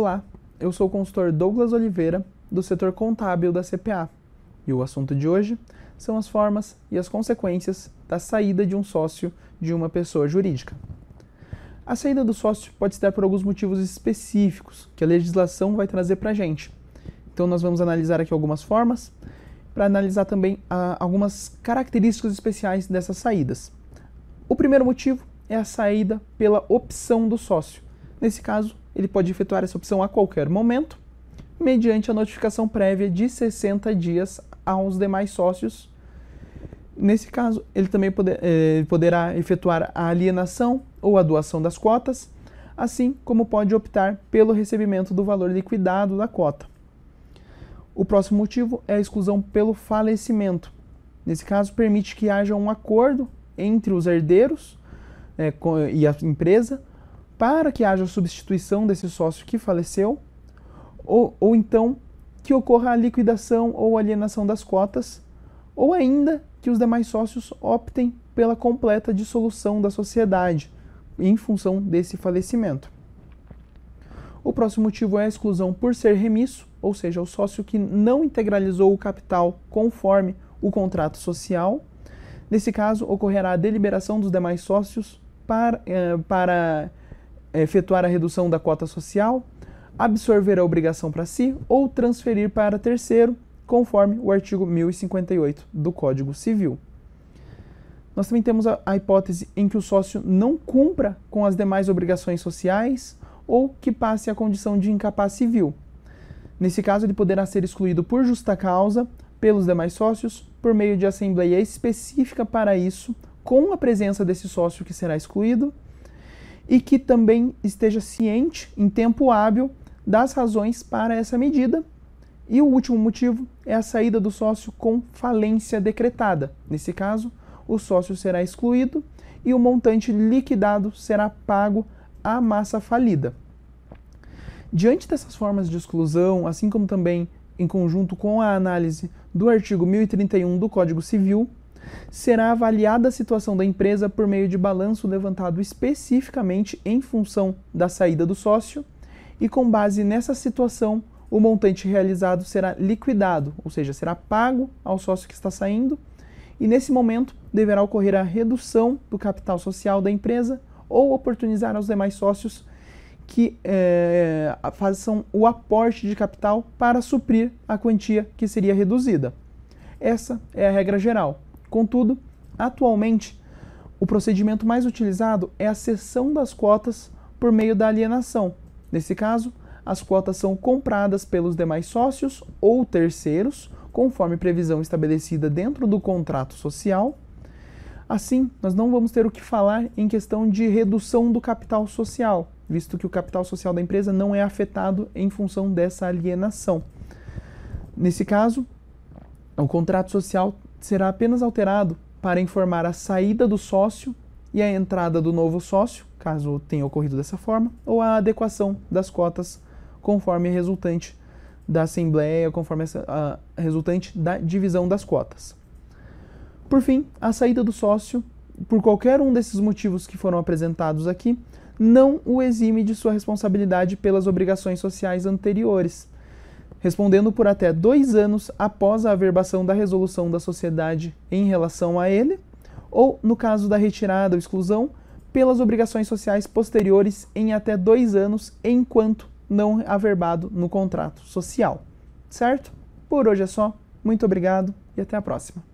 Olá, eu sou o consultor Douglas Oliveira, do setor contábil da CPA, e o assunto de hoje são as formas e as consequências da saída de um sócio de uma pessoa jurídica. A saída do sócio pode se dar por alguns motivos específicos que a legislação vai trazer para a gente. Então, nós vamos analisar aqui algumas formas, para analisar também ah, algumas características especiais dessas saídas. O primeiro motivo é a saída pela opção do sócio. Nesse caso, ele pode efetuar essa opção a qualquer momento, mediante a notificação prévia de 60 dias aos demais sócios. Nesse caso, ele também poder, eh, poderá efetuar a alienação ou a doação das cotas, assim como pode optar pelo recebimento do valor liquidado da cota. O próximo motivo é a exclusão pelo falecimento. Nesse caso, permite que haja um acordo entre os herdeiros é, e a empresa para que haja substituição desse sócio que faleceu, ou, ou então que ocorra a liquidação ou alienação das cotas, ou ainda que os demais sócios optem pela completa dissolução da sociedade em função desse falecimento. O próximo motivo é a exclusão por ser remisso, ou seja, o sócio que não integralizou o capital conforme o contrato social. Nesse caso, ocorrerá a deliberação dos demais sócios para, eh, para efetuar a redução da cota social, absorver a obrigação para si ou transferir para terceiro, conforme o artigo 1058 do Código Civil. Nós também temos a, a hipótese em que o sócio não cumpra com as demais obrigações sociais ou que passe a condição de incapaz civil. Nesse caso, ele poderá ser excluído por justa causa pelos demais sócios por meio de assembleia específica para isso, com a presença desse sócio que será excluído e que também esteja ciente, em tempo hábil, das razões para essa medida. E o último motivo é a saída do sócio com falência decretada. Nesse caso, o sócio será excluído e o montante liquidado será pago à massa falida. Diante dessas formas de exclusão, assim como também em conjunto com a análise do artigo 1031 do Código Civil, será avaliada a situação da empresa por meio de balanço levantado especificamente em função da saída do sócio, e com base nessa situação, o montante realizado será liquidado, ou seja, será pago ao sócio que está saindo, e nesse momento deverá ocorrer a redução do capital social da empresa ou oportunizar aos demais sócios que é, façam o aporte de capital para suprir a quantia que seria reduzida. Essa é a regra geral. Contudo, atualmente, o procedimento mais utilizado é a cessão das cotas por meio da alienação. Nesse caso, as cotas são compradas pelos demais sócios ou terceiros, conforme previsão estabelecida dentro do contrato social. Assim, nós não vamos ter o que falar em questão de redução do capital social, visto que o capital social da empresa não é afetado em função dessa alienação. Nesse caso, o contrato social será apenas alterado para informar a saída do sócio e a entrada do novo sócio, caso tenha ocorrido dessa forma, ou a adequação das cotas conforme resultante da assembleia, conforme a resultante da divisão das cotas. Por fim, a saída do sócio, por qualquer um desses motivos que foram apresentados aqui, não o exime de sua responsabilidade pelas obrigações sociais anteriores, respondendo por até dois anos após a averbação da resolução da sociedade em relação a ele, ou, no caso da retirada ou exclusão, pelas obrigações sociais posteriores em até dois anos, enquanto não averbado no contrato social. Certo? Por hoje é só. Muito obrigado e até a próxima.